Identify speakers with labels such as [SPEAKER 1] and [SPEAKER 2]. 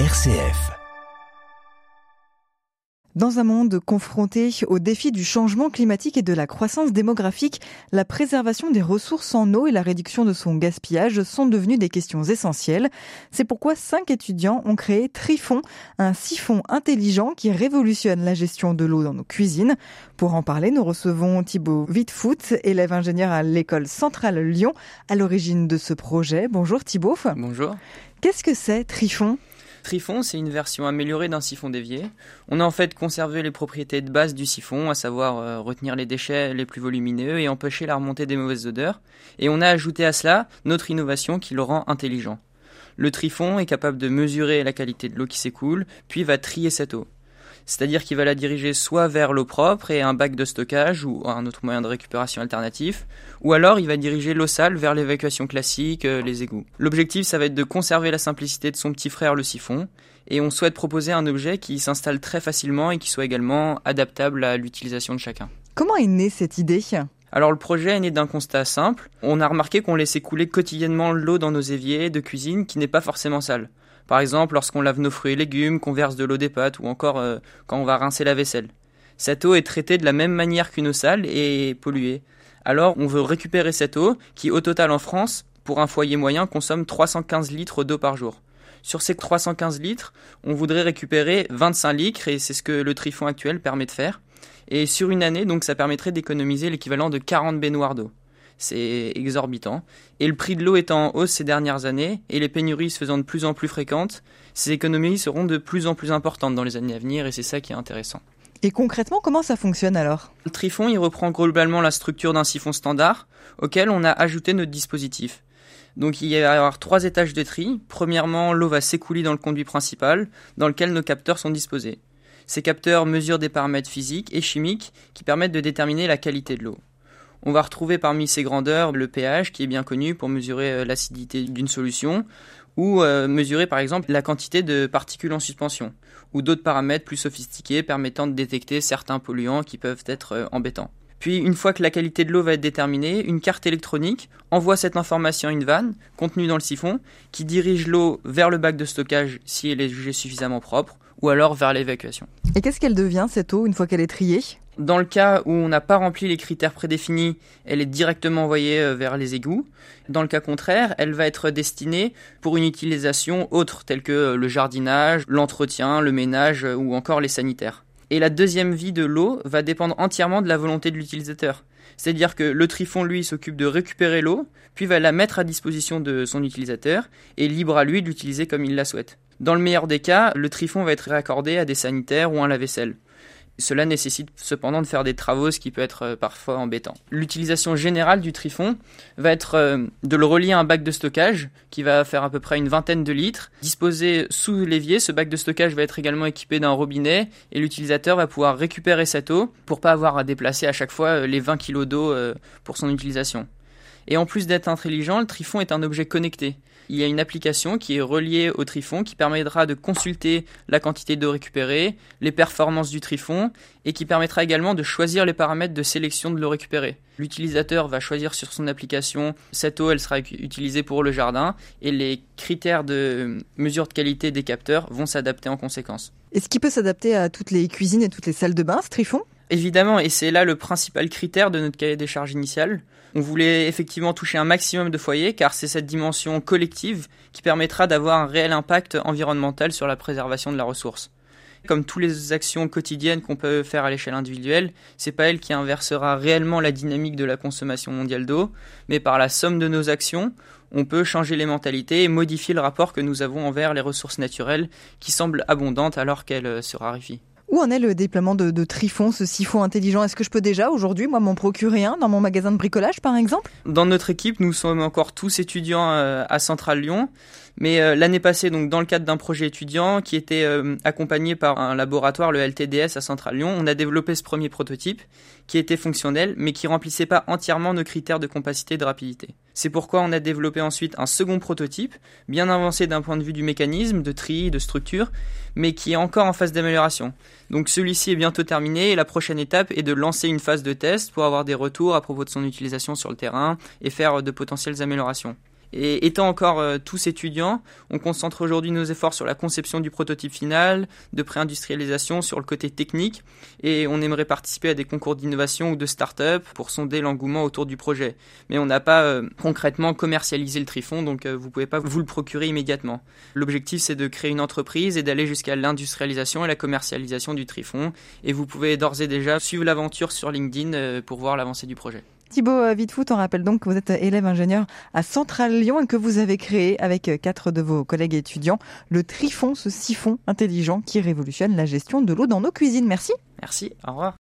[SPEAKER 1] RCF.
[SPEAKER 2] Dans un monde confronté aux défis du changement climatique et de la croissance démographique, la préservation des ressources en eau et la réduction de son gaspillage sont devenues des questions essentielles. C'est pourquoi cinq étudiants ont créé Trifon, un siphon intelligent qui révolutionne la gestion de l'eau dans nos cuisines. Pour en parler, nous recevons Thibaut Wittfoot, élève ingénieur à l'école centrale Lyon, à l'origine de ce projet. Bonjour Thibaut.
[SPEAKER 3] Bonjour.
[SPEAKER 2] Qu'est-ce que c'est Trifon?
[SPEAKER 3] Trifon, c'est une version améliorée d'un siphon d'évier. On a en fait conservé les propriétés de base du siphon, à savoir euh, retenir les déchets les plus volumineux et empêcher la remontée des mauvaises odeurs. Et on a ajouté à cela notre innovation qui le rend intelligent. Le trifon est capable de mesurer la qualité de l'eau qui s'écoule, puis va trier cette eau c'est-à-dire qu'il va la diriger soit vers l'eau propre et un bac de stockage ou un autre moyen de récupération alternatif, ou alors il va diriger l'eau sale vers l'évacuation classique, euh, les égouts. L'objectif, ça va être de conserver la simplicité de son petit frère le siphon, et on souhaite proposer un objet qui s'installe très facilement et qui soit également adaptable à l'utilisation de chacun.
[SPEAKER 2] Comment est née cette idée?
[SPEAKER 3] Alors le projet est né d'un constat simple. On a remarqué qu'on laissait couler quotidiennement l'eau dans nos éviers de cuisine qui n'est pas forcément sale. Par exemple, lorsqu'on lave nos fruits et légumes, qu'on verse de l'eau des pâtes ou encore euh, quand on va rincer la vaisselle. Cette eau est traitée de la même manière qu'une eau sale et polluée. Alors, on veut récupérer cette eau qui, au total en France, pour un foyer moyen, consomme 315 litres d'eau par jour. Sur ces 315 litres, on voudrait récupérer 25 litres et c'est ce que le trifon actuel permet de faire. Et sur une année, donc, ça permettrait d'économiser l'équivalent de 40 baignoires d'eau c'est exorbitant. Et le prix de l'eau étant en hausse ces dernières années, et les pénuries se faisant de plus en plus fréquentes, ces économies seront de plus en plus importantes dans les années à venir, et c'est ça qui est intéressant.
[SPEAKER 2] Et concrètement, comment ça fonctionne alors?
[SPEAKER 3] Le trifon, il reprend globalement la structure d'un siphon standard, auquel on a ajouté notre dispositif. Donc il va y avoir trois étages de tri. Premièrement, l'eau va s'écouler dans le conduit principal, dans lequel nos capteurs sont disposés. Ces capteurs mesurent des paramètres physiques et chimiques qui permettent de déterminer la qualité de l'eau. On va retrouver parmi ces grandeurs le pH qui est bien connu pour mesurer euh, l'acidité d'une solution ou euh, mesurer par exemple la quantité de particules en suspension ou d'autres paramètres plus sophistiqués permettant de détecter certains polluants qui peuvent être euh, embêtants. Puis, une fois que la qualité de l'eau va être déterminée, une carte électronique envoie cette information à une vanne contenue dans le siphon qui dirige l'eau vers le bac de stockage si elle est jugée suffisamment propre ou alors vers l'évacuation.
[SPEAKER 2] Et qu'est-ce qu'elle devient cette eau une fois qu'elle est triée?
[SPEAKER 3] Dans le cas où on n'a pas rempli les critères prédéfinis, elle est directement envoyée euh, vers les égouts. Dans le cas contraire, elle va être destinée pour une utilisation autre, telle que euh, le jardinage, l'entretien, le ménage euh, ou encore les sanitaires. Et la deuxième vie de l'eau va dépendre entièrement de la volonté de l'utilisateur. C'est-à-dire que le trifon, lui, s'occupe de récupérer l'eau, puis va la mettre à disposition de son utilisateur, et libre à lui de l'utiliser comme il la souhaite. Dans le meilleur des cas, le trifon va être raccordé à des sanitaires ou un lave-vaisselle. Cela nécessite cependant de faire des travaux, ce qui peut être euh, parfois embêtant. L'utilisation générale du trifon va être euh, de le relier à un bac de stockage qui va faire à peu près une vingtaine de litres. Disposé sous l'évier, ce bac de stockage va être également équipé d'un robinet et l'utilisateur va pouvoir récupérer cette eau pour pas avoir à déplacer à chaque fois euh, les 20 kg d'eau pour son utilisation. Et en plus d'être intelligent, le trifon est un objet connecté. Il y a une application qui est reliée au trifon qui permettra de consulter la quantité d'eau récupérée, les performances du trifon et qui permettra également de choisir les paramètres de sélection de l'eau récupérée. L'utilisateur va choisir sur son application cette eau, elle sera utilisée pour le jardin et les critères de mesure de qualité des capteurs vont s'adapter en conséquence.
[SPEAKER 2] Est-ce qu'il peut s'adapter à toutes les cuisines et toutes les salles de bain, ce trifon?
[SPEAKER 3] Évidemment, et c'est là le principal critère de notre cahier des charges initial. On voulait effectivement toucher un maximum de foyers car c'est cette dimension collective qui permettra d'avoir un réel impact environnemental sur la préservation de la ressource. Comme toutes les actions quotidiennes qu'on peut faire à l'échelle individuelle, c'est pas elle qui inversera réellement la dynamique de la consommation mondiale d'eau, mais par la somme de nos actions, on peut changer les mentalités et modifier le rapport que nous avons envers les ressources naturelles qui semblent abondantes alors qu'elles se raréfient.
[SPEAKER 2] Où en est le déploiement de, de Trifon, ce siphon intelligent? Est-ce que je peux déjà aujourd'hui, moi, m'en procurer un dans mon magasin de bricolage, par exemple?
[SPEAKER 3] Dans notre équipe, nous sommes encore tous étudiants euh, à Centrale Lyon. Mais euh, l'année passée, donc dans le cadre d'un projet étudiant qui était euh, accompagné par un laboratoire, le LTDS à Centrale Lyon, on a développé ce premier prototype qui était fonctionnel, mais qui remplissait pas entièrement nos critères de compacité et de rapidité. C'est pourquoi on a développé ensuite un second prototype, bien avancé d'un point de vue du mécanisme, de tri, de structure, mais qui est encore en phase d'amélioration. Donc celui-ci est bientôt terminé et la prochaine étape est de lancer une phase de test pour avoir des retours à propos de son utilisation sur le terrain et faire de potentielles améliorations. Et étant encore euh, tous étudiants, on concentre aujourd'hui nos efforts sur la conception du prototype final, de pré-industrialisation, sur le côté technique, et on aimerait participer à des concours d'innovation ou de start-up pour sonder l'engouement autour du projet. Mais on n'a pas euh, concrètement commercialisé le Trifon, donc euh, vous pouvez pas vous le procurer immédiatement. L'objectif c'est de créer une entreprise et d'aller jusqu'à l'industrialisation et la commercialisation du Trifon, et vous pouvez d'ores et déjà suivre l'aventure sur LinkedIn pour voir l'avancée du projet.
[SPEAKER 2] Thibaut Vitefoot, on rappelle donc que vous êtes élève ingénieur à Centrale Lyon et que vous avez créé avec quatre de vos collègues étudiants le Trifon, ce siphon intelligent qui révolutionne la gestion de l'eau dans nos cuisines. Merci.
[SPEAKER 3] Merci, au revoir.